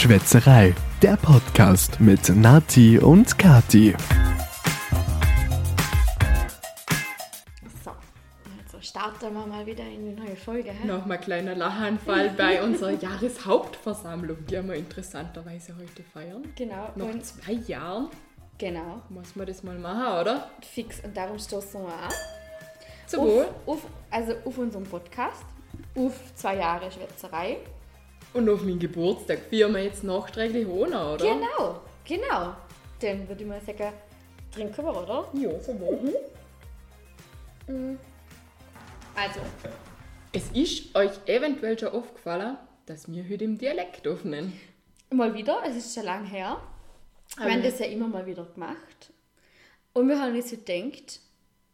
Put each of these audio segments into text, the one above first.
Schwätzerei, der Podcast mit Nati und Kati. So, also starten wir mal wieder in die neue Folge. Hä? Nochmal kleiner Lachanfall bei unserer Jahreshauptversammlung, die wir interessanterweise heute feiern. Genau, Nach und zwei Jahren genau, muss man das mal machen, oder? fix. Und darum stoßen wir an. Zum Wohl. Auf, auf, also auf unserem Podcast, auf zwei Jahre Schwätzerei. Und auf meinen Geburtstag feiern wir jetzt nachträglich ohne, oder? Genau, genau. Dann würde ich mal sagen, trinken wir, oder? Ja, zum Wohl. Also, Es ist euch eventuell schon aufgefallen, dass wir heute im Dialekt aufnehmen. mal wieder, es ist schon lange her. Wir haben das ja immer mal wieder gemacht. Und wir haben uns so gedacht,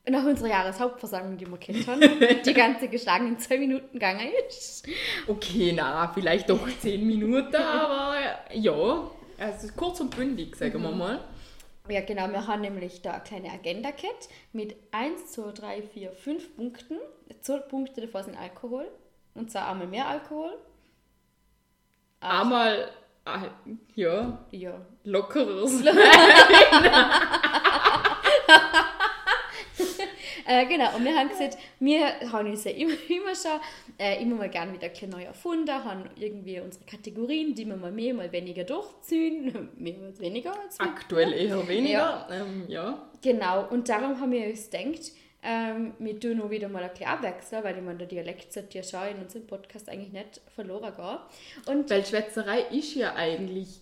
nach unserer Jahreshauptversammlung, die wir kennt haben, die ganze geschlagen in zwei Minuten gegangen ist. Okay, na, vielleicht doch zehn Minuten, aber ja. Also kurz und bündig, sagen wir mal. Ja, genau, wir haben nämlich da eine kleine Agenda gehabt mit 1, 2, 3, 4, 5 Punkten. Zwei Punkte davon sind Alkohol. Und zwar einmal mehr Alkohol. Einmal, ah, ja, Ja. lockeres. Äh, genau, und wir haben gesagt, wir haben uns ja immer, immer schon äh, immer mal gerne wieder ein neu erfunden, haben irgendwie unsere Kategorien, die wir mal mehr, mal weniger durchziehen, mehrmals weniger als. Aktuell eher weniger. Ja. Ähm, ja. Genau, und darum haben wir uns gedacht, ähm, wir tun noch wieder mal ein bisschen abwechseln, weil ich meine, der Dialekt sollte ja schon in unserem Podcast eigentlich nicht verloren gehen. Und Weil Schwätzerei ist ja eigentlich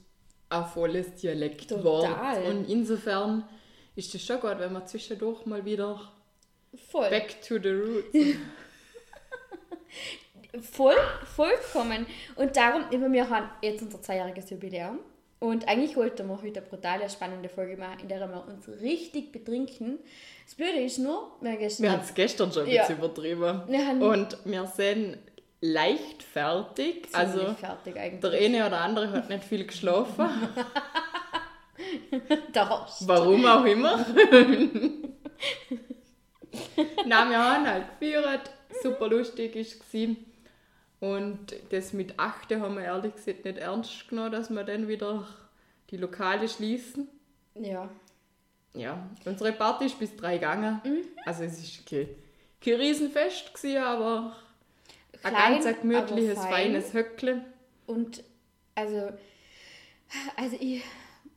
ein volles Dialektwort. Total. Und insofern ist es schon gut, wenn man zwischendurch mal wieder voll, back to the roots. voll, vollkommen. Und darum, wir haben jetzt unser zweijähriges Jubiläum. Und eigentlich wollten wir heute eine brutale, spannende Folge machen, in der wir uns richtig betrinken. Das Blöde ist nur, wir haben Wir gestern haben es gestern schon ein Ja. bisschen übertrieben. Wir Und wir sind leicht fertig. ziemlich Also fertig eigentlich. der eine oder andere hat nicht viel geschlafen. Warum auch immer. Nein, wir haben halt gefeiert, super lustig ist es. Und das mit 8 haben wir ehrlich gesagt nicht ernst genommen, dass wir dann wieder die Lokale schließen. Ja. Ja, unsere Party ist bis drei gegangen. Mhm. Also es ist kein, kein Riesenfest gewesen, aber ein Klein, ganz gemütliches, fein. feines Höckle. Und also, also ich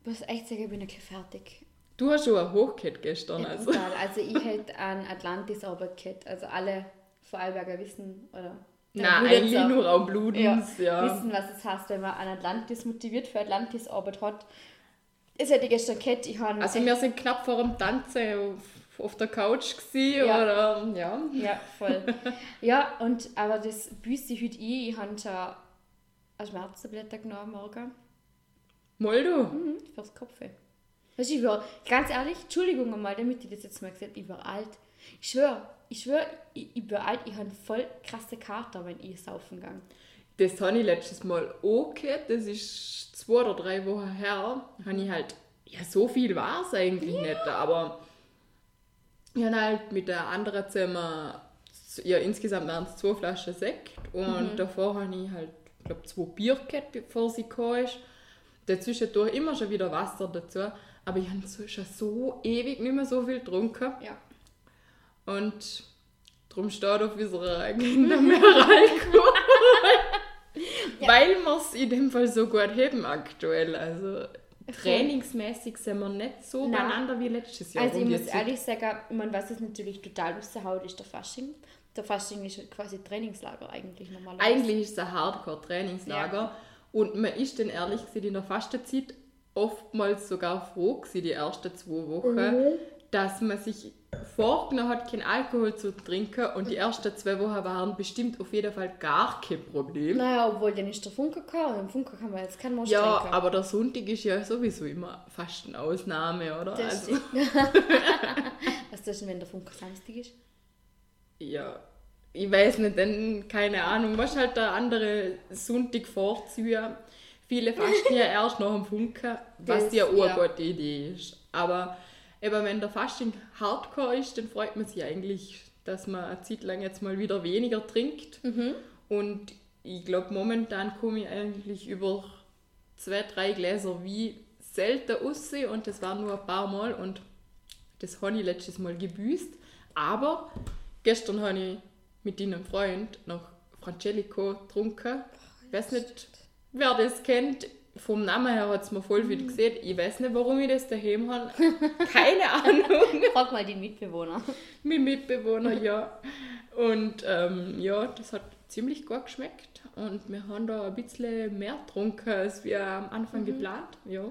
muss echt sagen, ich bin ein bisschen fertig. Du hast schon ein Hochkett gestern, Ja, also. brutal. Also ich hätte an Atlantis Arbeit gehabt. Also alle Vorarlberger wissen, oder Nein, eigentlich nur Raumblutens, ja. wissen, was es heißt, wenn man an Atlantis motiviert für Atlantis Arbeit hat. Das hätte ich gestern gehabt. Ich habe Also wir sind knapp vor dem Tanzen auf, auf der Couch gewesen, Ja. oder ja. Ja, voll. ja, und aber das büßt sich heute ein. Ich habe schon eine Schmerztablette genommen morgen. Mal du. Mhm, fürs Kopf. Weißt du, ich war, ganz ehrlich, Entschuldigung einmal, damit ich das jetzt mal gesagt habe, ich war alt. Ich schwöre, ich schwöre, ich, ich bin alt, ich habe voll krasse Kater, wenn ich saufen gehe. Das habe ich letztes Mal auch gehabt. Das ist zwei oder drei Wochen her. Habe ich halt, ja so viel war es eigentlich nicht, aber ich habe halt mit der anderen zusammen, ja insgesamt waren es zwei Flaschen Sekt und davor habe ich halt, glaube zwei Bier gehabt, bevor sie gekommen ist. Dazwischendurch immer schon wieder Wasser dazu, aber ich habe schon so ewig nicht mehr so viel getrunken. Ja. Und darum steht auf unserer Agenda mehr Alkohol. Weil wir es in dem Fall so gut haben aktuell. Also trainingsmäßig sind wir nicht so Nein. beieinander wie letztes Jahr. Also ich muss ehrlich sagen, man was es natürlich total raushaut, ist der Fasching. Der Fasching ist quasi Trainingslager eigentlich normalerweise. Eigentlich ist es ein Hardcore-Trainingslager. Und man ist dann ehrlich gesagt in der Fastenzeit oftmals sogar froh gewesen, die ersten zwei Wochen, Mhm. dass man sich vorgenommen hat, keinen Alkohol zu trinken. Und die ersten zwei Wochen waren bestimmt auf jeden Fall gar kein Problem. Naja, obwohl dann ist der Funke gekommen und im Funke kann man jetzt keinen Most Ja, trinken. aber der Sonntag ist ja sowieso immer fast eine Ausnahme, oder? Das also. Was du denn, wenn der Funke Samstag ist? ja, ich weiß nicht, denn keine Ahnung, was halt der andere Sonntag vorziehen. Viele fasten ja erst nach dem Funken, was Das- ja auch ja. eine gute Idee ist. Aber eben, wenn der Fasting hardcore ist, dann freut man sich eigentlich, dass man eine Zeit lang jetzt mal wieder weniger trinkt. Mhm. Und ich glaube, momentan komme ich eigentlich über zwei, drei Gläser wie selten aussehen und das war nur ein paar Mal und das habe ich letztes Mal gebüßt. Aber gestern habe ich mit einem Freund noch Frangelico getrunken. Ich weiß nicht, wer das kennt. Vom Namen her hat es mir voll viel gesehen. Ich weiß nicht, warum ich das daheim habe. Keine Ahnung. Frag mal die Mitbewohner. Mein Mitbewohner, ja. Und ähm, ja, das hat ziemlich gut geschmeckt. Und wir haben da ein bisschen mehr getrunken, als wir am Anfang geplant. Ja.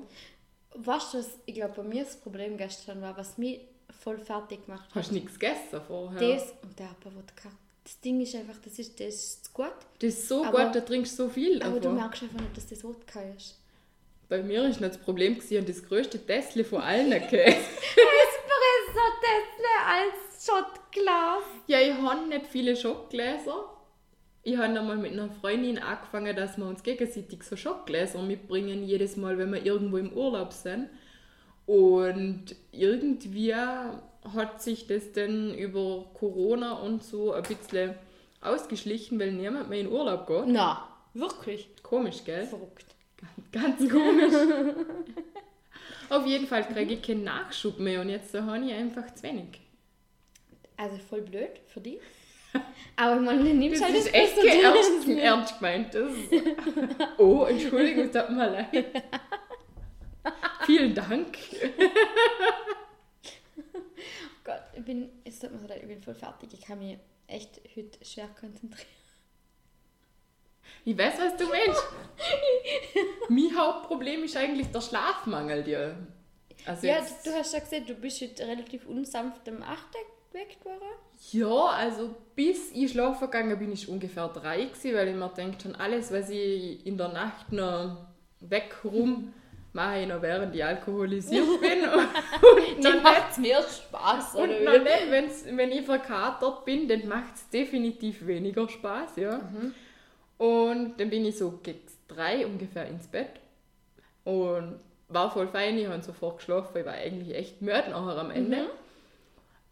Weißt du, was ich glaube, bei mir das Problem gestern war, was mich voll fertig gemacht hat? Hast du nichts gegessen vorher? Das und der Wodka. Das Ding ist einfach, das ist, das ist zu gut. Das ist so Aber- gut, da trinkst du so viel. Aber du davon. merkst einfach nicht, dass das Wodka ist. Bei mir ist nicht das Problem, gewesen, habe das größte Tesla von allen gegessen. Espresso Tesla als Shotglas. Ja, ich habe nicht viele Schockgläser. Ich habe einmal mit einer Freundin angefangen, dass wir uns gegenseitig so Schockgläser mitbringen, jedes Mal, wenn wir irgendwo im Urlaub sind. Und irgendwie hat sich das dann über Corona und so ein bisschen ausgeschlichen, weil niemand mehr in Urlaub geht. Na, wirklich. Komisch, gell? Verrückt. Ganz komisch. Auf jeden Fall kriege ich keinen Nachschub mehr und jetzt habe ich einfach zu wenig. Also voll blöd für die. Aber man nimmt Das halt ist echt Espresso ernst, ernst gemeint. Das oh, Entschuldigung, es tut mir leid. Vielen Dank. Bin, es tut mir so leid, ich bin voll fertig. Ich kann mich echt heute schwer konzentrieren. Ich weiß, was du meinst. mein Hauptproblem ist eigentlich der Schlafmangel. Dir. Also Ja, jetzt, du hast ja gesehen, du bist heute relativ unsanft am 8. geweckt worden. ja, also bis ich schlafen gegangen bin, ich ungefähr drei gewesen, weil ich mir denkt schon alles, was ich in der Nacht noch weg rum mache ich noch während ich alkoholisiert bin? Und, und Dann macht es mehr Spaß, Und noch nicht, wenn's, wenn ich verkatert bin, dann macht es definitiv weniger Spaß, ja. Und dann bin ich so gegen drei ungefähr ins Bett. Und war voll fein, ich habe sofort geschlafen, ich war eigentlich echt müde nachher am Ende.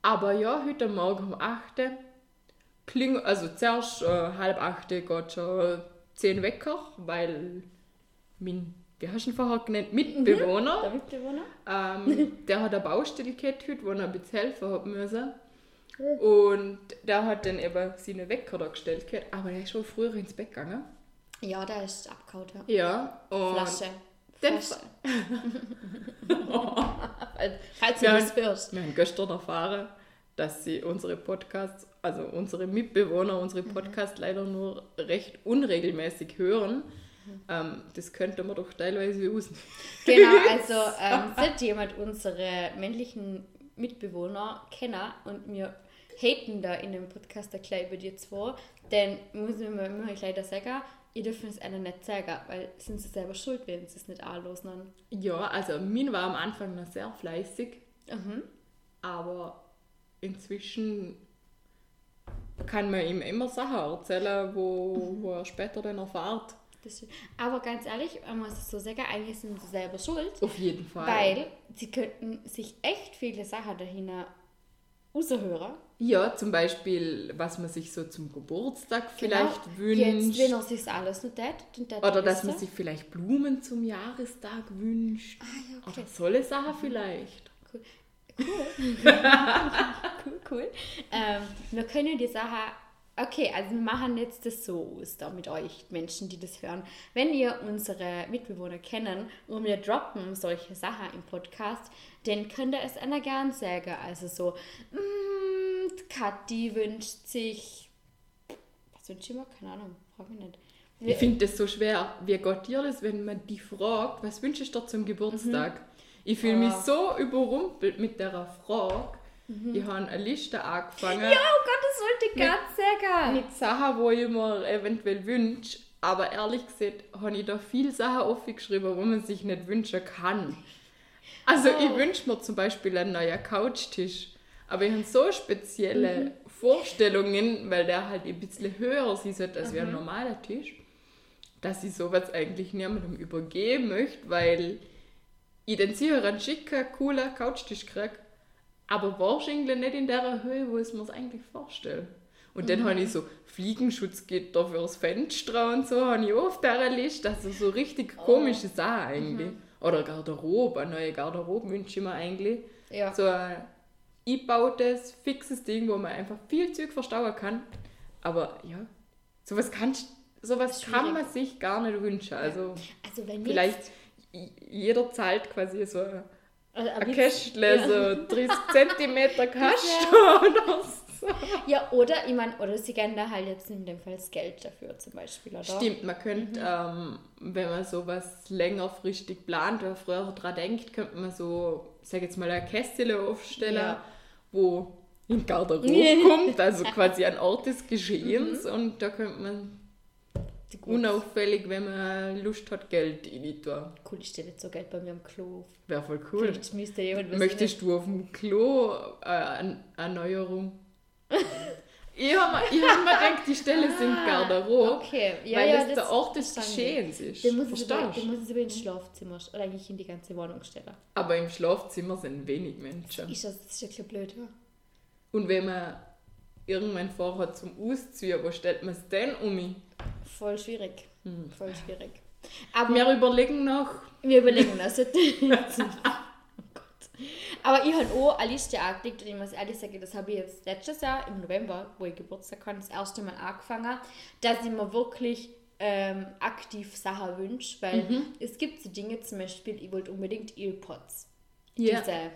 Aber ja, heute Morgen um 8 kling, also zuerst äh, halb 8 geht schon 10 Wecker, weil mein, wie hast du ihn vorher genannt, Mitbewohner, Der Mitbewohner? ähm, der hat eine Baustelle gehabt heute, wo er ein bisschen helfen hat müssen. Und der hat dann eben seine Wecker da gestellt gehabt, aber der ist schon früher ins Bett gegangen. Ja, der ist abgehauen, ja. Ja, und Flasche. Flasche. Falls- du das hörst. wir haben gestern erfahren, dass sie unsere Podcasts, also unsere Mitbewohner, unsere Podcasts leider nur recht unregelmäßig hören. Ähm, das könnte man doch teilweise usen. Genau, also ähm, sollte jemand unsere männlichen Mitbewohner kennen und wir haten da in dem Podcast gleich über die zwei, dann muss ich mir immer gleich da sagen, ihr dürft es einer nicht sagen, weil sind sie selber schuld, wenn sie es nicht anlosen. Ja, also Min war am Anfang noch sehr fleißig, Mhm. aber inzwischen kann man ihm immer Sachen erzählen, wo, wo er später dann erfahrt. Ist- Aber ganz ehrlich, man muss es so sagen, eigentlich sind sie selber schuld, Auf jeden Fall. weil sie könnten sich echt viele Sachen dahinter raushören. Ja, zum Beispiel, was man sich so zum Geburtstag vielleicht Genau. wünscht. Jetzt, wenn er sich alles nicht tät, dann er Oder dass man sich vielleicht Blumen zum Jahrestag wünscht. Ah, ja, okay. Oder solche Sachen vielleicht. Cool, cool. Ähm, wir können die Sache. Okay, also wir machen jetzt das so aus, da mit euch Menschen, die das hören. Wenn ihr unsere Mitbewohner kennen und wir droppen solche Sachen im Podcast, dann könnt ihr es einer gern sagen. Also so, mm, Kathi wünscht sich. Was wünscht ihr mir? Keine Ahnung, frag mich nicht. Ich finde das so schwer. Wie geht dir das, wenn man die fragt, was wünschst du dir zum Geburtstag? Ich fühle mich Ah. so überrumpelt mit der Frage. Ich habe eine Liste angefangen Ja, oh Gott, wollte ich gerade sagen. mit Sachen, wo ich mir eventuell wünsche. Aber ehrlich gesagt habe ich da viele Sachen aufgeschrieben, wo man sich nicht wünschen kann. Also ich Oh. wünsche mir zum Beispiel einen neuen Couchtisch. Aber ich habe so spezielle Vorstellungen, weil der halt ein bisschen höher ist als wie ein normaler Tisch, dass ich sowas eigentlich niemandem übergeben möchte, weil ich den sicher einen schicken, coolen Couchtisch kriege, aber wahrscheinlich nicht in der Höhe, wo ich mir es eigentlich vorstelle. Und dann Mhm. habe ich so Fliegenschutzgitter fürs Fenster und so, habe ich auch auf dieser Liste. Also so richtig Oh. komische Sachen eigentlich. Mhm. Oder Garderobe, eine neue Garderobe wünsche ich mir eigentlich. Ja. So ein eingebautes, fixes Ding, wo man einfach viel Zeug verstauen kann. Aber ja, sowas, kannst, sowas Schwierig. kann man sich gar nicht wünschen. Also Also wenn vielleicht jeder zahlt quasi so ein also am ein Kästle, ja. so 30 cm oder so. Ja, oder, ich meine, oder sie geben da halt jetzt in dem Fall das Geld dafür zum Beispiel, oder? Stimmt, man könnte, ähm, wenn man sowas längerfristig plant oder früher dran denkt, könnte man so, sag jetzt mal, ein Kästchen aufstellen, Ja. wo in die Garderobe kommt, also quasi ein Ort des Geschehens und da könnte man gut. unauffällig, wenn man Lust hat, Geld in tun. Cool, ich stelle jetzt so Geld bei mir am Klo. Wäre voll cool. Vielleicht müsste jemand was Möchtest du auf dem Klo äh, eine Erneuerung? ich habe mir, ich hab mir gedacht, die Stelle sind Garderobe, Ah, Okay, ja, weil ja, das, der Ort des. Geschehens ist. Den muss, es aber, ins Schlafzimmer oder eigentlich in die ganze Wohnung stellen. Aber im Schlafzimmer sind wenig Menschen. Ist das, das ist ja blöd, ja? Und wenn man irgendwann vorhat zum Ausziehen, wo stellt man es denn um? Voll schwierig. Hm. Voll schwierig. Aber Wir überlegen noch, wir überlegen das. oh. Aber ich habe auch eine Liste angelegt und ich muss ehrlich sagen, das habe ich jetzt letztes Jahr im November, wo ich Geburtstag hatte, das erste Mal angefangen, dass ich mir wirklich ähm, aktiv Sachen wünsche, weil Mhm. es gibt so Dinge, zum Beispiel, ich wollte unbedingt Earpods. Ja. Diese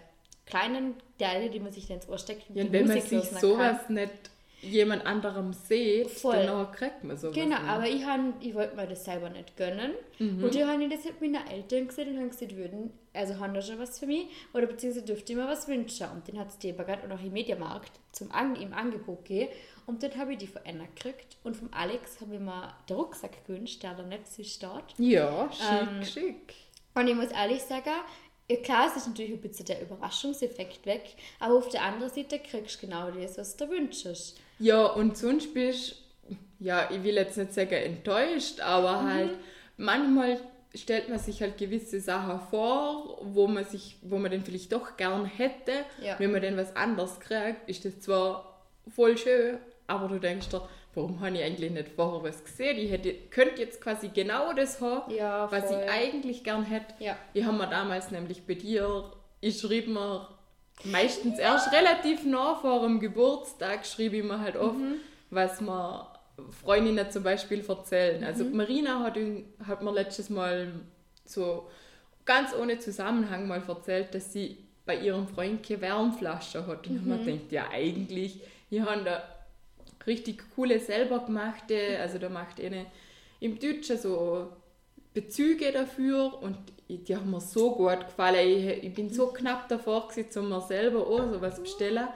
kleinen Teile, die man sich dann ins Ohr steckt. und ja, die wenn man Musik sich hören kann. sowas nicht jemand anderem sieht, Voll. dann kriegt man sowas Genau, nicht. aber ich, han- ich wollte mir das selber nicht gönnen. Mhm. Und ich habe das mit meinen Eltern gesehen und haben gesagt, würden, also haben da schon was für mich oder beziehungsweise dürfte ich mir was wünschen. Und den hat es Debagat und auch im Mediamarkt zum An im Angebot gegeben. Und dort habe ich die von Anna gekriegt. Und vom Alex habe ich mir den Rucksack gewünscht, der da nicht so steht. Ja, schick, Ähm, schick. Und ich muss ehrlich sagen, ja, klar, es ist natürlich ein bisschen der Überraschungseffekt weg, aber auf der anderen Seite kriegst du genau das, was du wünschst. Ja, und sonst bist ja, ich will jetzt nicht sagen enttäuscht, aber Mhm. halt manchmal stellt man sich halt gewisse Sachen vor, wo man sich, wo man den vielleicht doch gern hätte. Ja. Wenn man dann was anderes kriegt, ist das zwar voll schön, aber du denkst dir, warum habe ich eigentlich nicht vorher was gesehen? Ich hätte, könnte jetzt quasi genau das haben, Ja, was ich eigentlich gern hätte. Ja. Ich habe mir damals nämlich bei dir, ich schrieb mir meistens erst relativ nah vor dem Geburtstag, schrieb ich mir halt auf, Mhm. was mir Freundinnen zum Beispiel erzählen. Also Mhm. Marina hat, hat mir letztes Mal so ganz ohne Zusammenhang mal erzählt, dass sie bei ihrem Freund keine Wärmflasche hat. Und Mhm. man denkt, ja eigentlich, die haben da richtig coole selber gemachte, also da macht eine im Deutschen so Bezüge dafür und die haben mir so gut gefallen. Ich, ich bin so knapp davor gewesen, um mir selber auch sowas bestellen.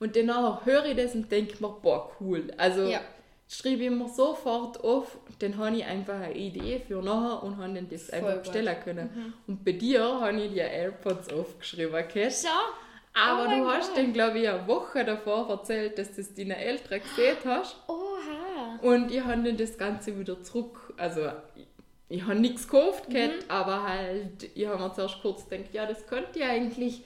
Und danach höre ich das und denke mir, boah, cool. Also Ja. schreibe ich mir sofort auf, dann habe ich einfach eine Idee für nachher und habe dann das Voll einfach gut. bestellen können. Und bei dir habe ich die AirPods aufgeschrieben, okay? Schau, Aber Oh du hast Gott. dann, glaube ich, eine Woche davor erzählt, dass du das deinen Eltern gesehen hast. oha. Und ich habe dann das Ganze wieder zurück. Also, ich, ich habe nichts gekauft, gehabt, aber halt, ich habe mir zuerst kurz gedacht, ja, das könnte ich eigentlich.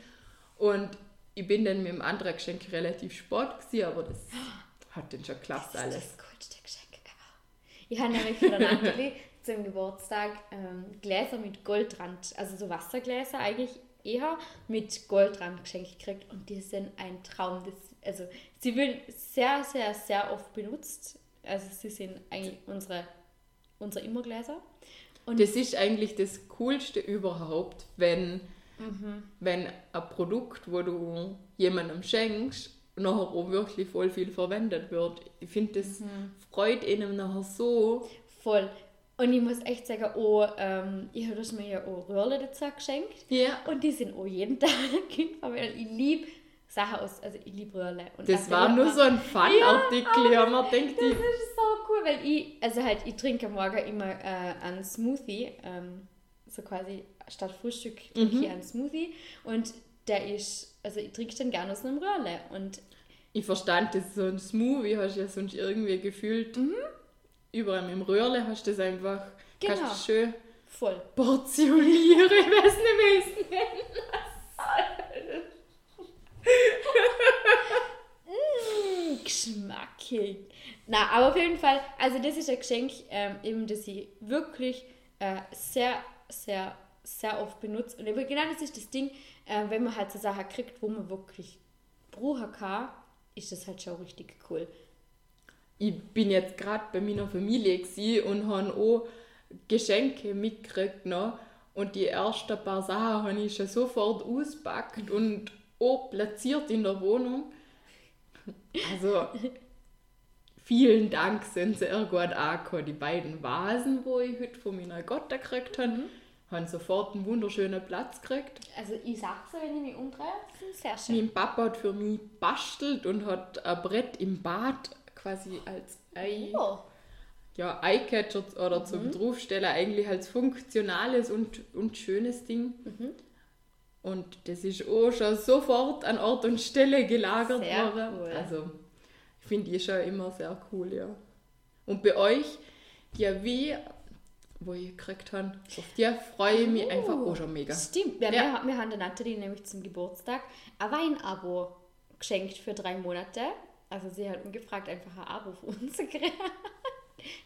Und ich bin dann mit dem anderen Geschenk relativ spät gewesen, aber das hat dann schon geklappt Das ist alles. das coolste Geschenk ever. Ich habe nämlich von der Natalie zum Geburtstag ähm, Gläser mit Goldrand, also so Wassergläser eigentlich eher mit Goldrand geschenkt gekriegt und die sind ein Traum. Das, also sie werden sehr, sehr, sehr oft benutzt. Also sie sind eigentlich unsere, unsere Immergläser. Und Das ist eigentlich das Coolste überhaupt, wenn, Mhm. wenn ein Produkt, wo du jemandem schenkst, nachher auch wirklich voll viel verwendet wird. Ich finde, das Mhm. freut einem nachher so. voll. Und ich muss echt sagen, oh, ähm, ich habe mir ja auch Röhrle dazu geschenkt. Ja. Und die sind auch jeden Tag weil ich liebe Sachen aus, also ich liebe Röhrle. Und Das war nur so ein Fun-Artikel. Ja, man denkt, Das die, ist so cool, weil ich, also halt, ich trinke am Morgen immer äh, einen Smoothie, ähm, so quasi statt Frühstück trinke Mhm. ich einen Smoothie und der ist, also ich trinke den gerne aus einem Röhrle und ich verstand das, so ein Smoothie hast du ja sonst irgendwie gefühlt. Überall mit dem Röhrle hast du das einfach, Genau. kannst du schön voll. portionieren. Ich weiß nicht, wie ich es nennen geschmackig. Na, aber auf jeden Fall, also das ist ein Geschenk, ähm, eben, das ich wirklich äh, sehr, sehr, sehr oft benutze. Und eben genau das ist das Ding, äh, wenn man halt so Sachen kriegt, wo man wirklich brauchen kann, ist das halt schon richtig cool. Ich bin jetzt gerade bei meiner Familie und habe auch Geschenke mitgekriegt. Ne? Und die ersten paar Sachen habe ich schon sofort ausgepackt und auch platziert in der Wohnung. Also, vielen Dank sind sehr gut angekommen. Die beiden Vasen, wo ich heute von meiner Gotte gekriegt habe, haben sofort einen wunderschönen Platz gekriegt. Also ich sag's dir, wenn ich mich umdrehe, sind sehr schön. Mein Papa hat für mich bastelt und hat ein Brett im Bad quasi als Ei, Oh. ja, Eyecatcher oder zum Draufstellen eigentlich als funktionales und, und schönes Ding. Und das ist auch schon sofort an Ort und Stelle gelagert Sehr worden. cool. Also, ich finde die schon immer sehr cool, ja. Und bei euch, die wie, wo ich gekriegt habe, auf die freue ich mich einfach auch schon mega. Stimmt, ja, Ja. Wir, wir haben der Nathalie nämlich zum Geburtstag ein Weinabo geschenkt für drei Monate. Also sie hat mich gefragt, einfach ein Abo für uns.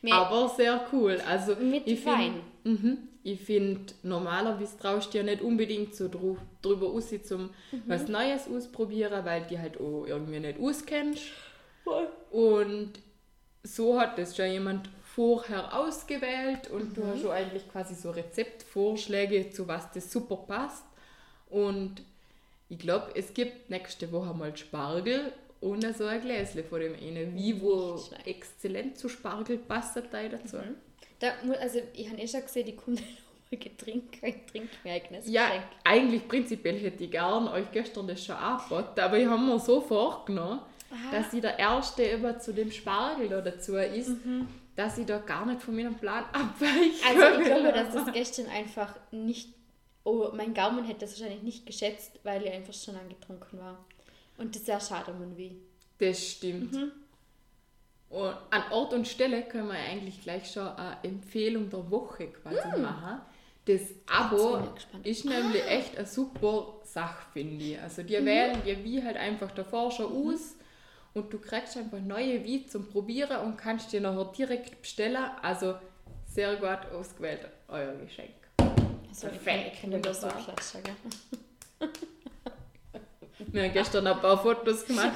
Wir- Aber sehr cool. Also Mit ich Wein. Find, mhm, ich finde, normalerweise traust du ja nicht unbedingt so drü drüber aus, zum Mhm. was Neues ausprobieren, weil die halt auch irgendwie nicht auskennst. Und so hat das schon jemand vorher ausgewählt und Mhm. du hast schon eigentlich quasi so Rezeptvorschläge, zu was das super passt. Und ich glaube, es gibt nächste Woche mal Spargel und so ein Gläsle von dem einen, wie wo Nicht schlecht. exzellent zu Spargel passt da dazu. Da, mu- also ich habe eh schon gesehen, die kommt nochmal Getränk, ein Trink mir eigenes Ja, eigentlich prinzipiell hätte ich gern euch gestern das schon angeboten, aber ich habe mir so vorgenommen, dass ich der Erste über zu dem Spargel da dazu ist, dass ich da gar nicht von meinem Plan abweiche. Also ich glaube, dass das gestern einfach nicht, oh, mein Gaumen hätte das wahrscheinlich nicht geschätzt, weil ich einfach schon angetrunken war. Und das ist sehr schade, man wie. Das stimmt. Und an Ort und Stelle können wir eigentlich gleich schon eine Empfehlung der Woche quasi machen. Das Abo ist nämlich echt eine super Sache, finde ich. Also die wählen dir wie halt einfach davor schon aus und du kriegst einfach neue wie zum Probieren und kannst dir nachher direkt bestellen. Also sehr gut ausgewählt, euer Geschenk. Also Perfekt, ich kann dir so wunderbar. klatschen, gell? Wir haben gestern ein paar Fotos gemacht.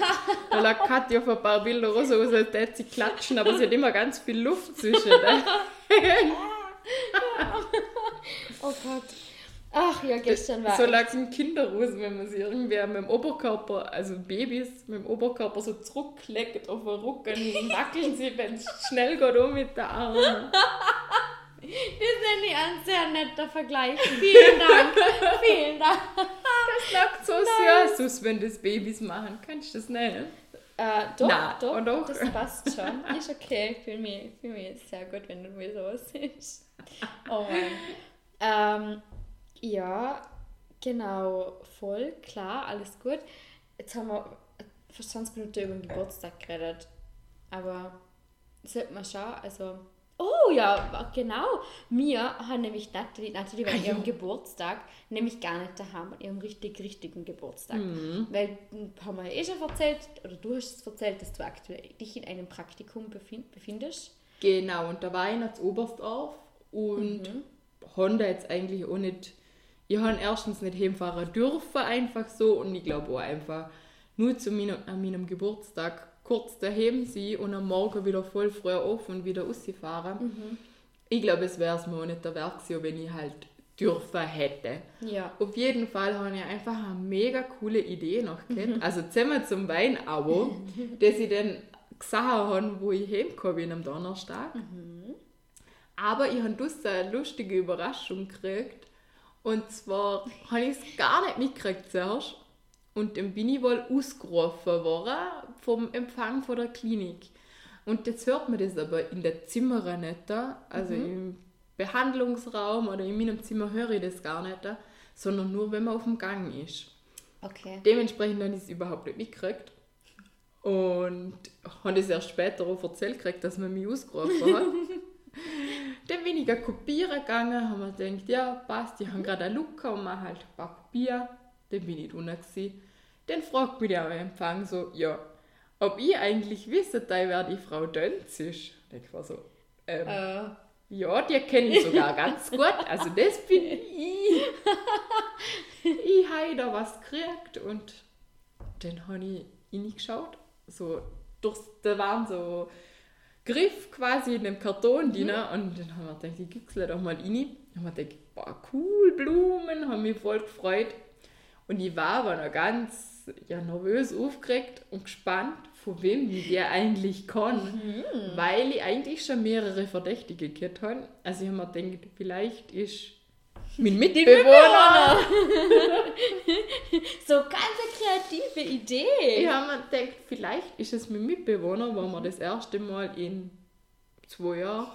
Da lag Katja auf ein paar Bilder raus, aus, als hätte sie klatschen, aber sie hat immer ganz viel Luft zwischen. Oh Gott. Ach ja, gestern war. So lag es im Kinderhosen, wenn man sie irgendwie mit dem Oberkörper, also Babys mit dem Oberkörper so zurücklegt auf den Rücken, wackeln sie, wenn es schnell geht, um mit den Armen. Wir sind nicht ein sehr netter Vergleich. Vielen Dank. Vielen Dank. Das lag so süß aus, wenn das Babys machen. Kannst du das nicht? Äh, doch, Na, doch, doch. das passt schon. Ist okay. Fühle mich, fühl mich sehr gut, wenn du mir sowas siehst. Oh Mann. Ähm, ja, genau, voll, klar, alles gut. Jetzt haben wir fast 20 Minuten über den Geburtstag geredet. Aber sollte man schauen, also. Oh ja, genau. Wir haben nämlich Natalie, Natalie war Ah, ihrem ja. Geburtstag nämlich gar nicht daheim, an ihrem richtig, richtigen Geburtstag. Mhm. Weil, hm, haben wir eh schon erzählt, oder du hast es erzählt, dass du aktuell dich in einem Praktikum befind, befindest. Genau, und da war ich noch zu Oberstdorf und habe da jetzt eigentlich auch nicht, ich habe erstens nicht hinfahren dürfen, einfach so, und ich glaube auch einfach nur zu meinem, an meinem Geburtstag kurz daheim sein und am Morgen wieder voll früh auf und wieder rausfahren. Ich glaube, es wäre es mir auch nicht der Wert gewesen, wenn ich halt dürfen hätte. Ja. Auf jeden Fall habe ich einfach eine mega coole Idee noch gehabt. Also zusammen zum Weinabo, das ich dann gesehen habe, wo ich heimgekommen bin am Donnerstag. Aber ich habe draussen eine lustige Überraschung gekriegt. Und zwar habe ich es gar nicht mitgekriegt zuerst. Und dann bin ich wohl ausgerufen worden vom Empfang von der Klinik. Und jetzt hört man das aber in der Zimmer nicht. Also im Behandlungsraum oder in meinem Zimmer höre ich das gar nicht, sondern nur, wenn man auf dem Gang ist. Okay. Dementsprechend habe ich es überhaupt nicht mitgekriegt. Und habe es erst später auch erzählt gekriegt, dass man mich ausgerufen hat. Dann bin ich kopieren gegangen, haben mir gedacht, ja, passt, ich habe gerade eine Luca und mache halt ein paar Kopien. Dann bin ich unten gewesen. Dann fragt mich der am Empfang so, ja, ob ich eigentlich wisse, da wer die Frau Dönz ist. Und ich war so, ähm, Äh, ja, die kenne ich sogar ganz gut. Also das bin ich. Ich habe da was gekriegt und dann habe ich reingeschaut. So, durch, da waren so Griff quasi in dem Karton drin und dann haben wir gedacht, ich güchsle doch mal rein. Dann haben wir gedacht, boah, cool, Blumen, haben mich voll gefreut. Und ich war aber noch ganz ja, nervös, aufgeregt und gespannt, von wem die der eigentlich kann. Weil ich eigentlich schon mehrere Verdächtige gehabt habe. Also ich habe mir gedacht, vielleicht ist mein Mitbewohner. so ganz eine kreative Idee. Ich habe mir gedacht, vielleicht ist es mein Mitbewohner, wo wir das erste Mal in zwei Jahren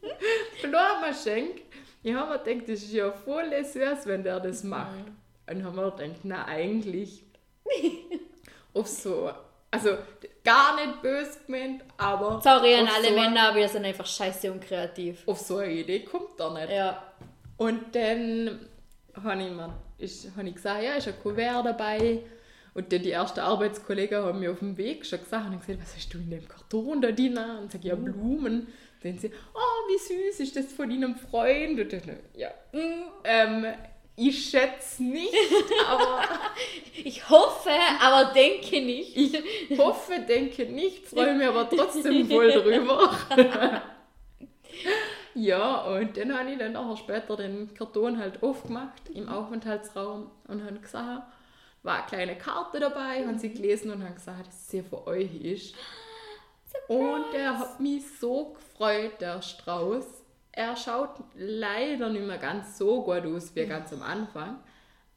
Blumen schenkt. Ich habe mir gedacht, das ist ja voll süß, wenn der das macht. Und haben wir gedacht, na eigentlich auf so, also gar nicht böse gemeint, aber Sorry an alle so, Männer, aber wir sind einfach scheiße unkreativ. Auf so eine Idee kommt er nicht. Ja. Und dann habe ich, mir, ist, hab ich gesagt, ja, ist ein Kuvert dabei. Und dann die ersten Arbeitskollegen haben mir auf dem Weg schon gesagt, und ich gesagt, was hast du in dem Karton da drin? Und sage ja, Blumen. Dann sie, oh, wie süß, ist das von Ihrem Freund? Und dann, ja, mm, ähm, ich schätze nicht, aber Ich hoffe, aber denke nicht. ich hoffe, denke nicht, freue mich aber trotzdem voll drüber. ja, und dann habe ich dann nachher später den Karton halt aufgemacht im Aufenthaltsraum und habe gesagt, war eine kleine Karte dabei, haben sie gelesen und haben gesagt, dass es ja für euch ist. Und der hat mich so gefreut, der Strauß. Er schaut leider nicht mehr ganz so gut aus wie ganz am Anfang.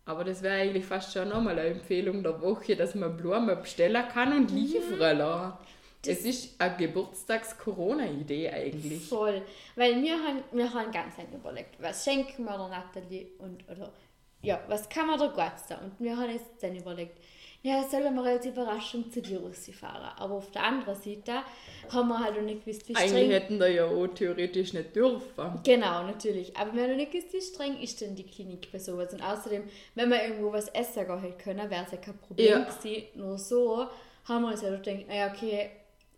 Aber das wäre eigentlich fast schon nochmal eine Empfehlung der Woche, dass man Blumen bestellen kann und liefern lassen. Es ist eine Geburtstags-Corona-Idee eigentlich. Voll. Weil wir haben, wir haben ganz lange überlegt, was schenken wir der Nathalie und, oder, ja, was kann man der Gott da? Und wir haben jetzt dann überlegt, ja, sollen wir als Überraschung zu dir rausfahren? Aber auf der anderen Seite haben wir halt noch nicht gewusst, wie Eigentlich streng... hätten da ja auch theoretisch nicht dürfen. Genau, natürlich. Aber wir haben noch nicht gewusst, wie streng ist denn die Klinik bei sowas. Und außerdem, wenn wir irgendwo was essen gehen können, wäre es ja kein Problem Ja. gewesen. Nur so haben wir uns ja gedacht, naja, okay,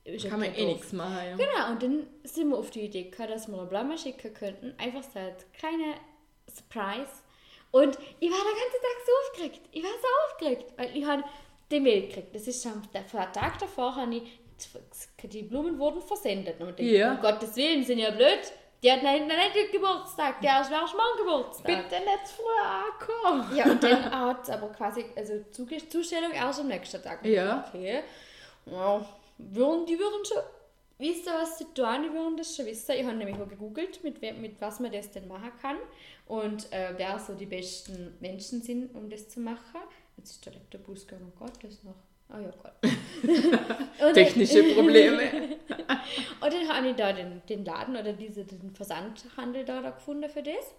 ist Kann man eh nichts machen. Ja. Genau, und dann sind wir auf die Idee gekommen, dass wir eine Blume schicken könnten. Einfach so als kleine Surprise. Und ich war den ganzen Tag so aufgeregt. Ich war so aufgeregt, weil ich habe die Mail gekriegt. Das ist schon der Tag davor, habe ich, die Blumen wurden versendet. Und ich Ja. um Gottes Willen, sind ja blöd. Die hat nicht, nicht Geburtstag, der ist erst morgen Geburtstag. Bitte nicht zu früh ankommen. Ja, und dann hat es aber quasi, also Zustellung erst am nächsten Tag. Ja. Okay. Ja, würden, die würden schon wissen, was sie tun, die würden das schon wissen. Ich habe nämlich mal gegoogelt, mit, mit was man das denn machen kann und äh, wer so die besten Menschen sind, um das zu machen. Jetzt ist der Laptop gegangen, oh Gott, das noch. Oh ja, Gott. Technische Probleme. und dann habe ich da den, den Laden oder diese, den Versandhandel da, da gefunden für das.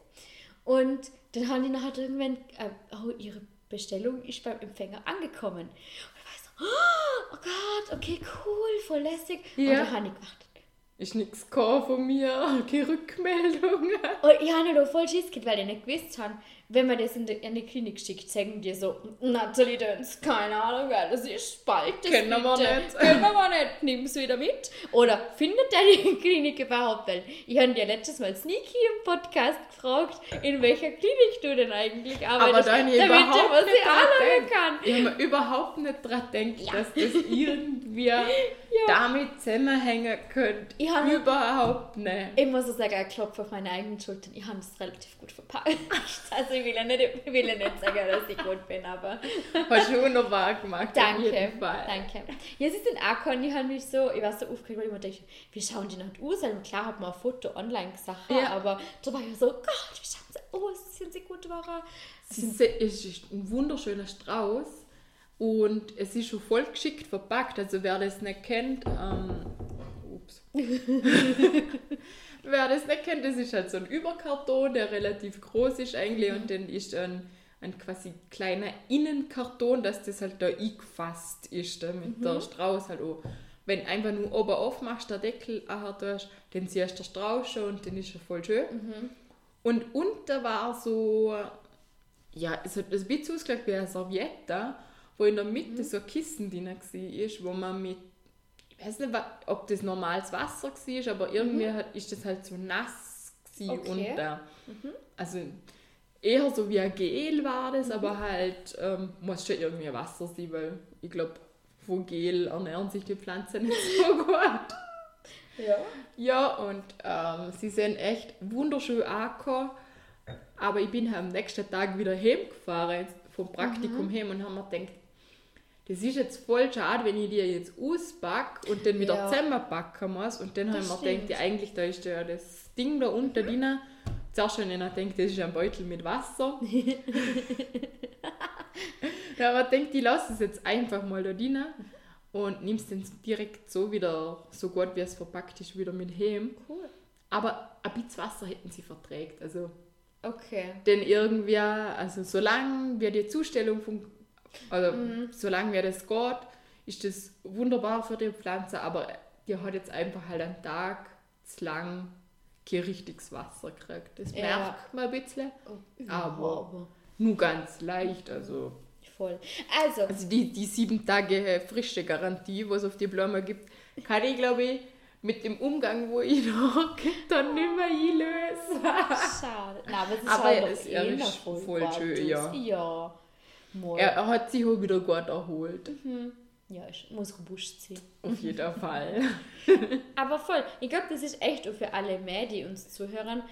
Und dann haben die nachher irgendwann, äh, oh, ihre Bestellung ist beim Empfänger angekommen. Und oh Gott, okay, cool, voll lässig. Und Ja. habe ich gewartet. Ist nichts gekommen von mir, keine Rückmeldung. Und ich habe da voll Schiss gehabt, weil ich nicht gewusst habe, wenn man das in die, in die Klinik schickt, sagen die so, Nathalie Dönz, keine Ahnung, wer das ist, spalt das Kennen wir bitte. nicht. Kennen wir nicht, nimm es wieder mit. Oder findet der die Klinik überhaupt? Weil ich habe dir letztes Mal Sneaky im Podcast gefragt, in welcher Klinik du denn eigentlich arbeitest, ich damit ich was ich gedacht. kann. Ich habe mir überhaupt nicht daran gedacht, dass das irgendwie damit zusammenhängen könnte. Ich Überhaupt nicht. Ich muss sagen, ein Klopf auf meine eigenen Schultern. Ich habe es relativ gut verpackt. Also ich will ja nicht, ich will ja nicht sagen, dass ich gut bin, aber Hast du wunderbar gemacht, auf danke. jeden Fall. Danke. Ja, sie sind auch gekommen, ich habe mich so, ich war so aufgeregt, weil ich mir dachte, wie schauen die nicht aus? Und klar hat man ein Foto online gesagt, Ja. aber da war ich so, Gott, wie schauen sie aus? Sind sie gut waren? Es ist, es ist ein wunderschöner Strauß und es ist schon voll geschickt verpackt. Also wer das nicht kennt, ähm, ups. wer das nicht kennt, das ist halt so ein Überkarton, der relativ groß ist eigentlich und dann ist ein, ein quasi kleiner Innenkarton, dass das halt da eingefasst ist, damit der Strauß halt auch. Wenn einfach nur oben aufmachst, der Deckel auch tust, dann siehst du den Strauß schon und dann ist er voll schön. Und unten war so, ja, es hat ein bisschen ausgeschaut wie eine Serviette. wo in der Mitte so ein Kissen drin war, wo man mit, ich weiß nicht, ob das normales Wasser war, aber irgendwie hat, ist das halt so nass Okay. unter. Also eher so wie ein Gel war das, aber halt ähm, muss schon irgendwie Wasser sein, weil ich glaube, von Gel ernähren sich die Pflanzen nicht so gut. Ja. Ja, und ähm, sie sind echt wunderschön angekommen. Aber ich bin am nächsten Tag wieder heimgefahren, vom Praktikum heim und haben mir gedacht, das ist jetzt voll schade, wenn ich die jetzt auspacke und dann wieder Ja. zusammenpacken muss. Und dann habe ich Das mir gedacht, ja, eigentlich da ist ja das Ding da unten drin. Zuerst habe ich gedacht, das ist ein Beutel mit Wasser. ja, aber ich denke, ich lasse es jetzt einfach mal da drin und nimm es dann direkt so wieder, so gut wie es verpackt ist, wieder mit heim. Cool. Aber ein bisschen Wasser hätten sie verträgt. Also, Okay. denn irgendwie, also solange wir die Zustellung von, also solange wir das geht, ist das wunderbar für die Pflanze, aber die hat jetzt einfach halt einen Tag zu lang kein richtiges Wasser gekriegt. Das Ja. merkt man ein bisschen, aber Aber nur ganz leicht. Also, voll. Also, also die, die sieben Tage frische Garantie, was es auf die Blume gibt, kann ich glaube ich mit dem Umgang, wo ich noch dann nicht mehr einlösen. schade. Na, aber es ist Aber halt es- eh ist noch voll, voll schön, ja. Ja. Mal. Er, er hat sich auch wieder gut erholt. Ja, ich muss robust sein. Auf jeden Fall. Aber voll, ich glaube, das ist echt auch für alle mehr, die uns zuhören.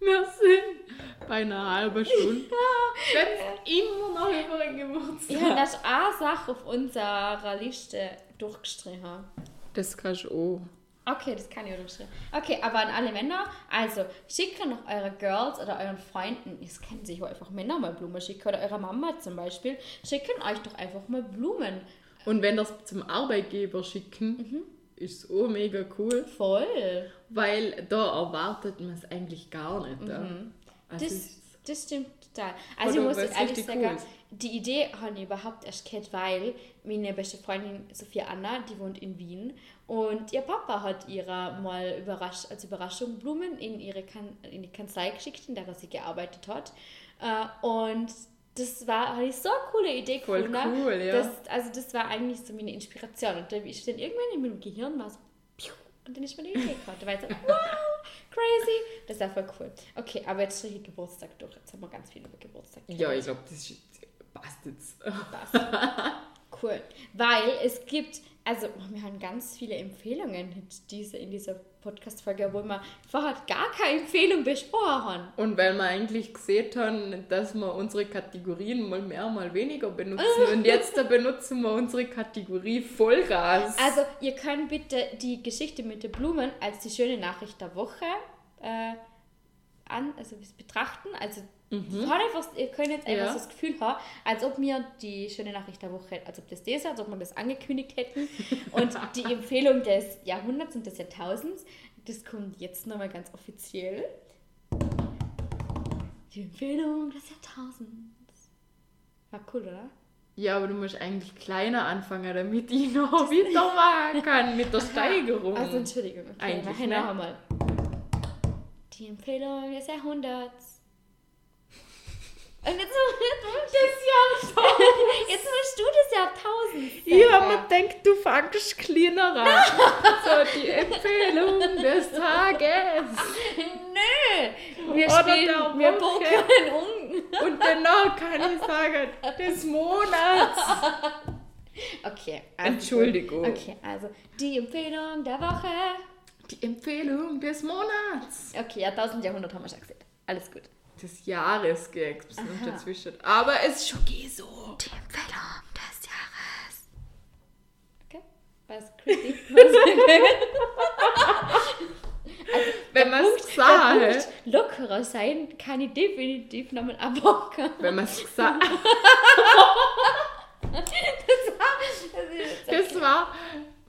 Wir sind bei einer halben Stunde. Jetzt immer noch über den Geburtstag. Ich habe das eine Sache auf unserer Liste durchgestrichen. Das kannst du auch. Okay, das kann ich auch durchschreiben. Okay, aber an alle Männer, also schickt noch eure Girls oder euren Freunden, es können sich auch einfach Männer mal Blumen schicken oder eurer Mama zum Beispiel, schicken euch doch einfach mal Blumen. Und wenn das zum Arbeitgeber schicken, ist es auch mega cool. Voll. Weil da erwartet man es eigentlich gar nicht. ja. Also Das, das stimmt total. Also Oder ich muss ehrlich sagen, cool die Idee habe ich überhaupt erst gehabt, weil meine beste Freundin Sophia Anna, die wohnt in Wien und ihr Papa hat ihrer mal überrasch als Überraschung Blumen in ihre kan in die Kanzlei geschickt, in der sie gearbeitet hat. Äh, und das war habe ich so eine coole Idee Voll gefunden. cool, ja. Das, also das war eigentlich so meine Inspiration. Und dann ist dann irgendwann in meinem Gehirn war so, und dann ist mir eine Idee gekommen. Da war ich so, wow, crazy. Das war voll cool. Okay, aber jetzt stehe ich Geburtstag durch. Jetzt haben wir ganz viel über Geburtstag ja, ich glaube, das ist, passt jetzt. Passt. Cool. Weil es gibt, also wir haben ganz viele Empfehlungen in dieser, in dieser Podcast-Folge, obwohl wir vorher gar keine Empfehlung besprochen haben. Und weil wir eigentlich gesehen haben, dass wir unsere Kategorien mal mehr, mal weniger benutzen. Und jetzt da benutzen wir unsere Kategorie Vollgas. Also, ihr könnt bitte die Geschichte mit den Blumen als die schöne Nachricht der Woche äh, an, also betrachten. Also, hat einfach, ihr könnt jetzt einfach Ja. so das Gefühl haben, als ob wir die schöne Nachricht der Woche, als ob das das ist, als ob wir das angekündigt hätten. Und die Empfehlung des Jahrhunderts und des Jahrtausends, das kommt jetzt nochmal ganz offiziell. Die Empfehlung des Jahrtausends. War cool, oder? ja, aber du musst eigentlich kleiner anfangen, damit ich noch weitermachen kann mit der Steigerung. Also Entschuldigung, okay, Eigentlich, nachher ne? noch einmal. Die Empfehlung des Jahrhunderts. Und jetzt, jetzt, jetzt musst du das Jahrtausend Ich sagen. habe mir gedacht, du fangst kleiner an. so, die Empfehlung des Tages. Nö! Wir Oder wir pokern um. Und danach kann ich sagen, des Monats. Okay. Also, Entschuldigung. Okay, also die Empfehlung der Woche. Die Empfehlung des Monats. Okay, Jahrtausend, Jahrhundert haben wir schon gesagt. Alles gut. Des Jahres geht es noch dazwischen. Aber es ist schon okay so. Die Empfehlung des Jahres. Okay. Was creepy? Was Wenn man es gesagt Punkt lockerer sein kann ich definitiv nochmal abhocken. wenn man es gesagt Das war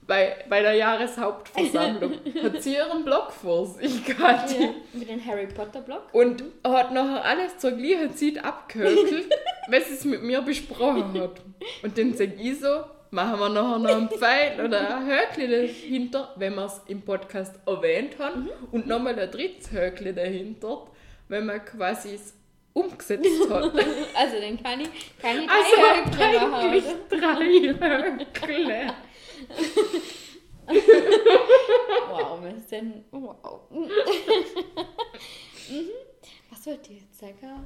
bei, bei der Jahreshauptversammlung. Hat sie ihren Blog vor sich gehabt. Ja, mit dem Harry Potter Blog. Und hat nachher alles zur gleichen Zeit abgehökelt, weil sie es mit mir besprochen hat. Und dann sag ich so, machen wir nachher noch einen Pfeil oder ein Höckli dahinter, wenn wir es im Podcast erwähnt haben. Und nochmal ein drittes Höckli dahinter, wenn wir quasi das umgesetzt hat. Also dann kann ich, kann ich Also drei Höckle machen, oder? drei Höckle. Wow, wir sind. Wow. mhm. Was wollte ich jetzt sagen?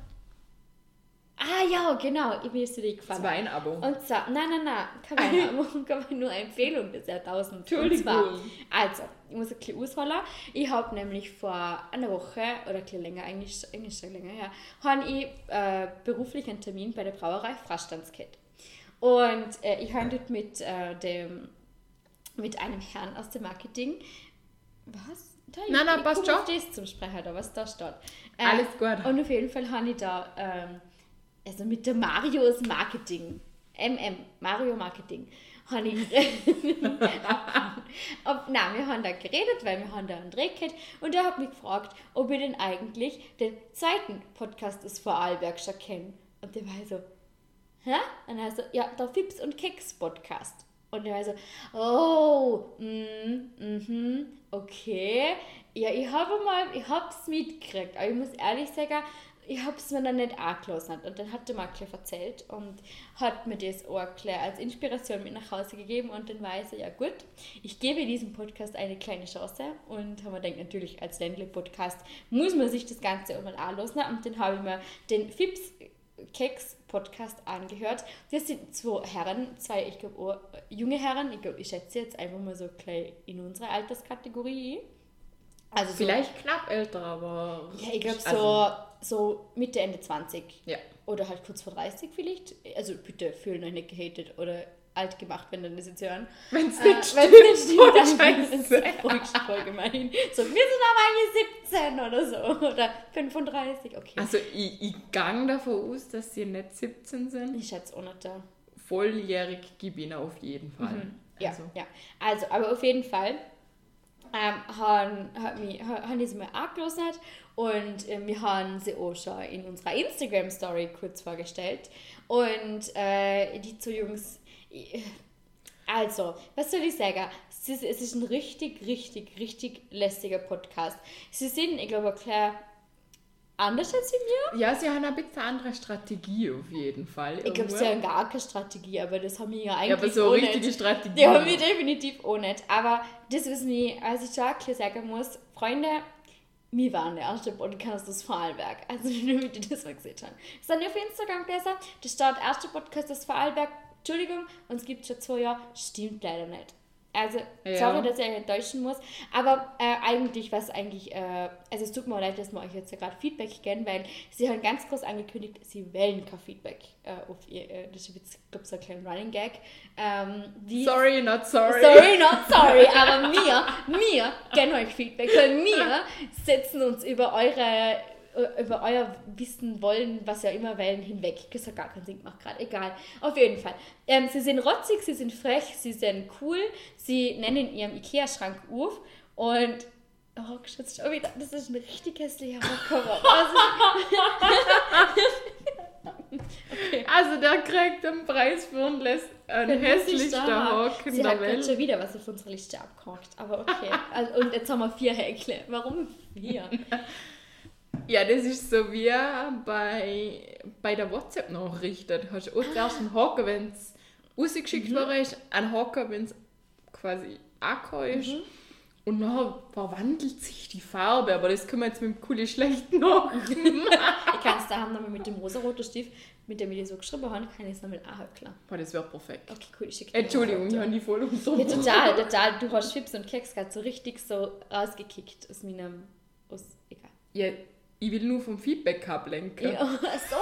Ah ja, genau, ich bin jetzt dir Das gefallen. war ein Abo. Und zwar, nein, nein, nein, kann man, kann man nur Empfehlung des Jahrtausends. Entschuldigung. zwar, also, ich muss ein bisschen ausholen. Ich habe nämlich vor einer Woche, oder ein bisschen länger, eigentlich, eigentlich schon länger her, habe ich äh, beruflich einen Termin bei der Brauerei Frastandsket. Und äh, ich habe dort mit, äh, dem, mit einem Herrn aus dem Marketing, was? Da, ich- Nein, nein, ich passt schon. das zum Sprecher, da, was da steht. Äh, Alles gut. Und auf jeden Fall habe ich da, ähm, also mit der Marios Marketing, MM, Mario Marketing, habe ich, ob, nein, wir haben da geredet, weil wir haben da einen Dreh gehabt und er hat mich gefragt, ob ich denn eigentlich den zweiten Podcast aus Vorarlberg schon kenne. Und der war so, hä? Und er so, ja, der Fips und Keks Podcast. Und er war so, oh, mm, mhm, okay. Ja, ich habe mal, ich hab's mitgekriegt, aber ich muss ehrlich sagen, ich hab's mir dann nicht angelassen. Und dann hat er ein bisschen erzählt und hat mir das auch als Inspiration mit nach Hause gegeben und dann war ich so, ja gut, ich gebe diesem Podcast eine kleine Chance und habe mir gedacht, natürlich als Ländle-Podcast muss man sich das Ganze auch mal anlassen und dann habe ich mir den Fips Keks Podcast angehört. Das sind zwei Herren, zwei, ich glaube, junge Herren. Ich glaube, ich schätze jetzt einfach mal so gleich in unsere Alterskategorie. Also so, Vielleicht knapp älter, aber. ja, ich glaube so, Also, so Mitte, Ende 20. ja. Oder halt kurz vor 30 vielleicht. Also bitte fühlen euch nicht gehatet oder alt gemacht, wenn dann das jetzt hören. Wenn es Äh, nicht wenn es nicht voll stimmt, dann ist scheiße. es voll, voll gemein. So, wir sind aber eigentlich 17 oder so. Oder 35, okay. Also, ich, ich gang davon aus, dass sie nicht 17 sind. ich schätze auch nicht da. Volljährig ich ihnen auf jeden Fall. Ja, Also, ja. Also, aber auf jeden Fall ähm, haben, haben die sie mir angelassen und äh, wir haben sie auch schon in unserer Instagram-Story kurz vorgestellt. Und äh, die zwei Jungs, also, was soll ich sagen? Es ist, es ist ein richtig, richtig, richtig lästiger Podcast. Sie sind, ich glaube, klar anders als wir. Ja, sie haben ein bisschen andere Strategie auf jeden Fall. Ich glaube, sie haben gar keine Strategie, aber das haben wir ja eigentlich Ja, aber so richtige nicht. Strategie. Die haben wir definitiv auch nicht. Aber das ist mir, als ich schon klar sagen muss, Freunde, wir waren der erste Podcast aus Vorarlberg. Also nur damit ihr das mal gesehen habt. Das ich auf Instagram gelesen. Da steht erste Podcast aus Vorarlberg. Entschuldigung, uns gibt es schon zwei Jahre. Stimmt leider nicht. Also, Ja. sorry, dass ich euch enttäuschen muss. Aber äh, eigentlich, was eigentlich, äh, also es tut mir leid, dass wir euch jetzt ja gerade Feedback geben, weil sie haben ganz groß angekündigt, sie wählen kein Feedback äh, auf ihr, äh, das ist jetzt, glaube ich, so ein kleiner Running Gag. Ähm, wie, Sorry, not sorry. Sorry, not sorry, aber wir, wir geben euch Feedback, weil wir setzen uns über eure über euer Wissen wollen, was ja immer wählen, hinweg. Das hat gar keinen Sinn gemacht gerade. Egal. Auf jeden Fall. Ähm, sie sind rotzig, sie sind frech, sie sind cool. Sie nennen ihren Ikea-Schrank auf und Oh, geschätzt schon wieder. Das ist ein richtig hässlicher Rockcover. Also, Also, der kriegt den Preis für einen, läs- einen hässlichsten Hocken Sie der Welt. schon wieder was auf unserer Liste abgehakt. Aber okay. Also, und jetzt haben wir vier Häkle. Warum vier? Ja, das ist so wie bei, bei der WhatsApp-Nachricht. Da hast du auch zuerst einen Haken, wenn es rausgeschickt Mhm. worden ist, einen Haken, wenn es quasi angekommen ist. Mhm. Und dann verwandelt sich die Farbe, aber das können wir jetzt mit dem coolen schlechten Haken. Ich kann es da haben nochmal mit dem rosaroten Stift, mit dem ich die so geschrieben habe, kann ich es nochmal anhöckeln. Boah, das wäre perfekt. Okay, cool, ich schicke Entschuldigung, ich habe die voll Foto. umso. Ja, total, total. Du hast Chips und Keks gerade so richtig so rausgekickt aus meinem. Aus, egal. Ja, ich will nur vom Feedback ablenken. Ja, so,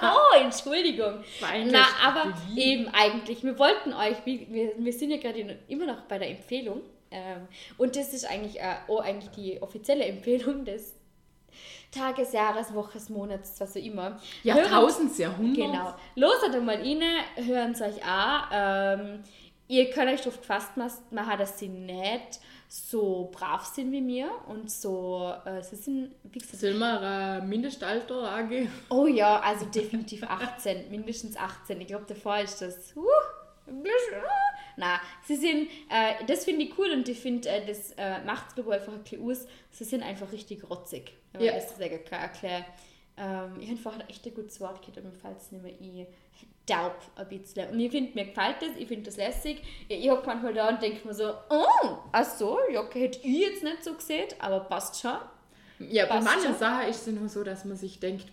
so, Entschuldigung. Na, aber eben eigentlich, wir wollten euch, wir, wir sind ja gerade immer noch bei der Empfehlung. Ähm, und das ist eigentlich äh, auch eigentlich die offizielle Empfehlung des Tages, Jahres, Woches, Monats, was auch immer. Ja, Hören- tausends Jahrhundert. Genau. Loset einmal rein, hören es euch an. Ähm, ihr könnt euch darauf gefasst machen, dass sie nicht so brav sind wie mir und so, äh, sie sind, wie gesagt, Sollen wir ein Mindestalter angeben? oh ja, also definitiv 18, mindestens 18. Ich glaube, davor ist das, uh, na, sie sind, äh, das finde ich cool und ich finde, äh, das äh, macht es, glaube ich, einfach ein bisschen aus. Sie sind einfach richtig rotzig, wenn man Ja. das sagen kann. Ähm, ich habe vorher echt ein gutes Wort gehabt, aber mir fällt es nicht mehr ein. Derb ein bisschen. Und ich finde, mir gefällt das, ich finde das lässig. Ich, ich hocke manchmal da und denke mir so, oh, ach so, ja, okay, hätte ich jetzt nicht so gesehen, aber passt schon. Ja, bei Passt manchen schon. Sachen ist es nur so, dass man sich denkt,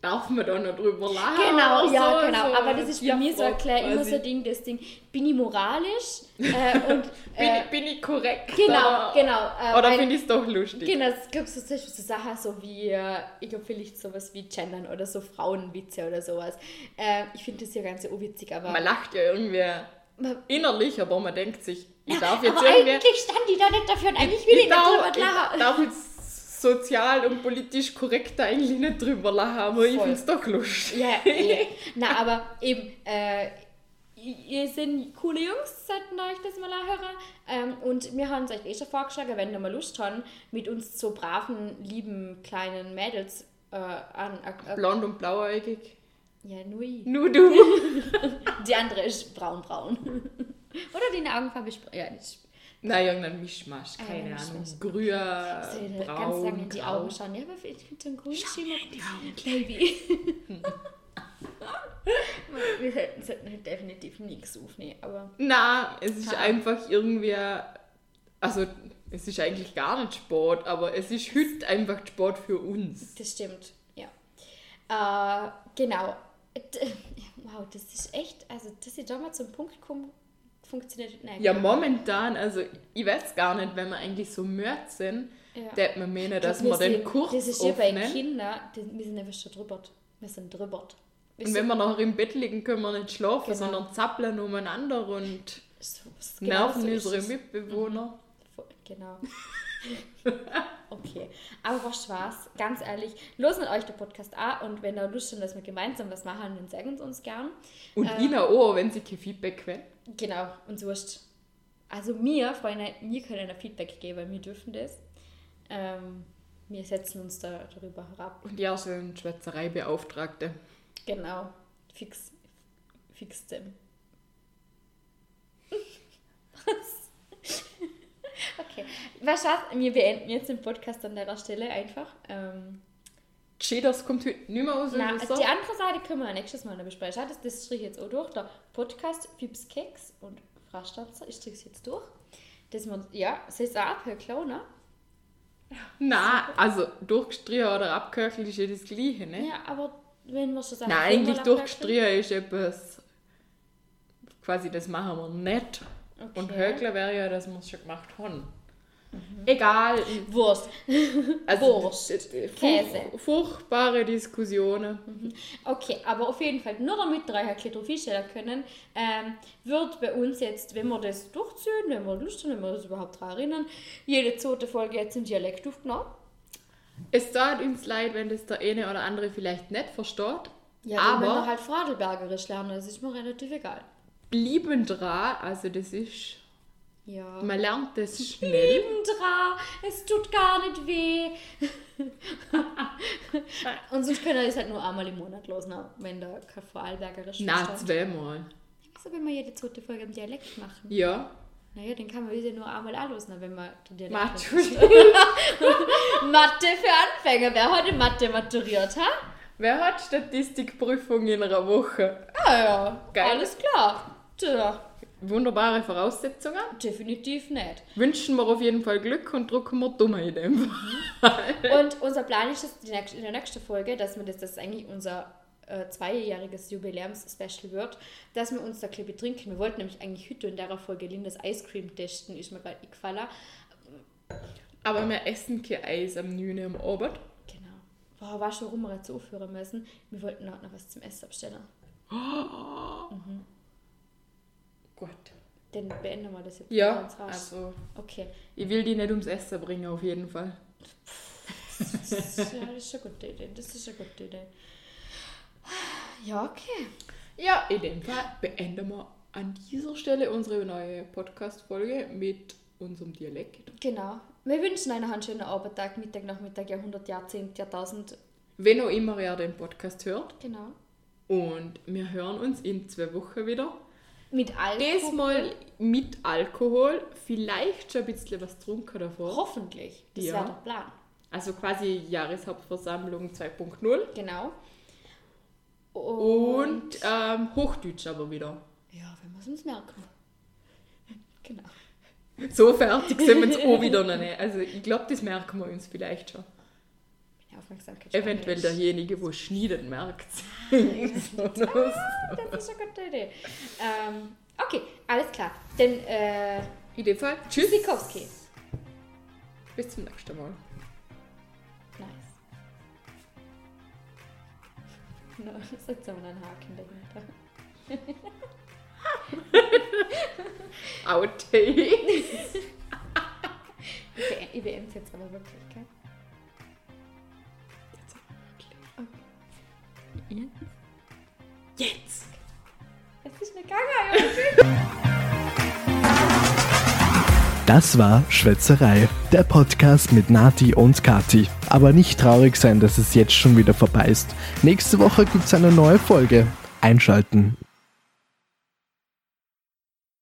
darf man da noch drüber lachen? Genau, oder ja, so, genau. so aber das ist bei mir so klar immer so ein Ding, das Ding, bin ich moralisch? äh, und, Bin, äh, ich, bin ich korrekt? genau, oder, genau. Äh, Oder finde ich es doch lustig? Genau, es gibt so, so Sachen so wie, äh, ich glaube vielleicht sowas wie Gendern oder so Frauenwitze oder sowas. Äh, ich finde das ja ganz so witzig, aber... Man lacht ja irgendwie Man- innerlich, aber man denkt sich, ich Ja, darf jetzt aber irgendwie... eigentlich stand die da nicht dafür und eigentlich will ich, nicht darf, drüber lachen. ich darf jetzt sozial und politisch korrekt eigentlich nicht drüber lachen, aber ich Voll. finde es doch lustig. Ja, eh. Na, aber eben, äh, ihr sind coole Jungs, sollten euch das mal anhören. Ähm, und wir haben es euch eh schon vorgeschlagen, wenn ihr mal Lust habt, mit uns so braven, lieben, kleinen Mädels äh, an... Äh, Blond und blauäugig. ja, nur ich. Nur du. Die andere ist braun-braun. Oder die Augenfarbe ist... Ja, das Nein, irgendein Mischmasch, Ah, keine ja, Ahnung. Mischmasch. Grün, ist ganz braun, lange in die grau. Augen schauen. Ja, aber ich finde so einen grünen Schimmer... Baby. Wir sollten, sollten halt definitiv nichts aufnehmen, aber... Na, es ist Ha. einfach irgendwie, also es ist eigentlich gar nicht Sport, aber es ist heute einfach Sport für uns. Das stimmt, ja. Äh, genau. Wow, das ist echt, also dass ich da mal zum Punkt komme, funktioniert nicht. Ja, momentan, also ich weiß gar nicht, wenn wir eigentlich so müde sind, Ja. dass man meinen, dass Wir wir den Kurs Das ist ja bei. Kindern, wir sind einfach schon drüber. Wir sind drüber. Und wenn wir nachher im Bett liegen, können wir nicht schlafen, Genau. sondern zappeln umeinander und so, genau nerven so ist unsere. Mitbewohner. Voll- Genau. okay. Aber was was? Ganz ehrlich, losen euch den Podcast an und wenn ihr Lust habt, dass wir gemeinsam was machen, dann sagen sie uns gern. Und Äh. ihnen auch, wenn sie kein Feedback wollen. Genau, und so ist Also mir, Freunde, wir können ein Feedback geben, wir dürfen das. Ähm, wir setzen uns da darüber herab. Und ja, so ein Schwätzereibeauftragte. Genau. Fix. Fix dem. Was? Okay. Was war's? Wir beenden jetzt den Podcast an der Stelle einfach. Ähm, Cheaters kommt heute nicht mehr aus na, die andere Seite können wir nächstes Mal noch besprechen. Das, das strich ich jetzt auch durch. Der Podcast Fips Keks und Frastanzer, ich strich es jetzt durch. Das man, ja, es ist auch abhören, ne? Na, also durchgestrichen oder abgehöchelt ist ja das Gleiche, ne? Ja, aber wenn wir schon sagen, Nein, eigentlich durchgestrichen ist etwas, quasi das machen wir nicht. Okay. Und Höckler wäre ja, dass wir es schon gemacht haben. Egal. abhören. Wurst. Also, Wurst, äh, äh, Käse. furch- Furchtbare Diskussionen. Okay, aber auf jeden Fall, nur damit bisschen drauf einstellen können, ähm, wird bei uns jetzt, wenn wir das durchziehen, wenn wir Lust haben, wenn wir uns überhaupt daran erinnern, jede zweite Folge jetzt im Dialekt aufgenommen. Es tat uns leid, wenn das der eine oder andere vielleicht nicht versteht. Ja, aber wenn wir halt Fradelbergerisch lernen, das ist mir relativ egal. Blieben dran, also das ist, Ja. man lernt das schnell. Lieben dran, es tut gar nicht weh. Und sonst können wir das halt nur einmal im Monat losen, wenn da kein Vorarlbergerisch Na, versteht. zweimal. Also wenn wir jede zweite Folge im Dialekt machen. Ja. Naja, dann kann man wieder nur einmal anlosen, wenn man den Dialekt Mathe. Mathe für Anfänger. Wer hat in Mathe maturiert, ha? Wer hat Statistikprüfung in einer Woche? Ah ja, Geil. alles klar. Tja, Wunderbare Voraussetzungen. definitiv nicht. Wünschen wir auf jeden Fall Glück und drucken wir dumme in dem Und unser Plan ist es in der nächsten Folge, dass wir das, das ist eigentlich unser äh, zweijähriges Jubiläums-Special wird, dass wir uns da ein betrinken. Wir wollten nämlich eigentlich heute in der Folge Lindas Ice Cream testen, ist mir gerade eingefallen. Aber wir essen kein Eis am 9 am Abend. Genau. Boah, war schon, warum wir jetzt aufhören müssen. Wir wollten auch noch was zum Essen abstellen. Gut. Dann beenden wir das jetzt Ja, ganz rasch. also Okay. ich will die nicht ums Essen bringen, auf jeden Fall. Das ist, ja, das ist eine gute Idee. Das ist eine gute Idee. Ja, okay. Ja, in dem Fall beenden wir an dieser Stelle unsere neue Podcast-Folge mit unserem Dialekt. Genau. Wir wünschen noch einen schönen Arbeitstag, Mittag, Nachmittag, Jahrhundert, Jahrzehnt, Jahrtausend. Wenn auch immer ihr den Podcast hört. Genau. Und wir hören uns in zwei Wochen wieder. Mit Alkohol. Diesmal mit Alkohol. Vielleicht schon ein bisschen was getrunken davor. Hoffentlich. Das Ja. wäre der Plan. Also quasi Jahreshauptversammlung 2.0. Genau. Und ähm, Hochdeutsch aber wieder. Ja, wenn wir es uns merken. Genau. So fertig sind wir jetzt auch wieder noch nicht. Also ich glaube, das merken wir uns vielleicht schon. Aufmerksamkeit. Eventuell derjenige, der schneidet, merkt Das ist eine gute Idee. Ähm, okay, alles klar. Dann äh, In dem Fall, tschüss. Sikowski. Bis zum nächsten Mal. Nice. No, setzen wir einen Haken dahinter. Outtakes. Es jetzt aber wirklich, gell? Jetzt. Es ist eine Gaga, Das war Schwätzerei, der Podcast mit Nati und Kati. Aber nicht traurig sein, dass es jetzt schon wieder vorbei ist. Nächste Woche gibt's eine neue Folge. Einschalten.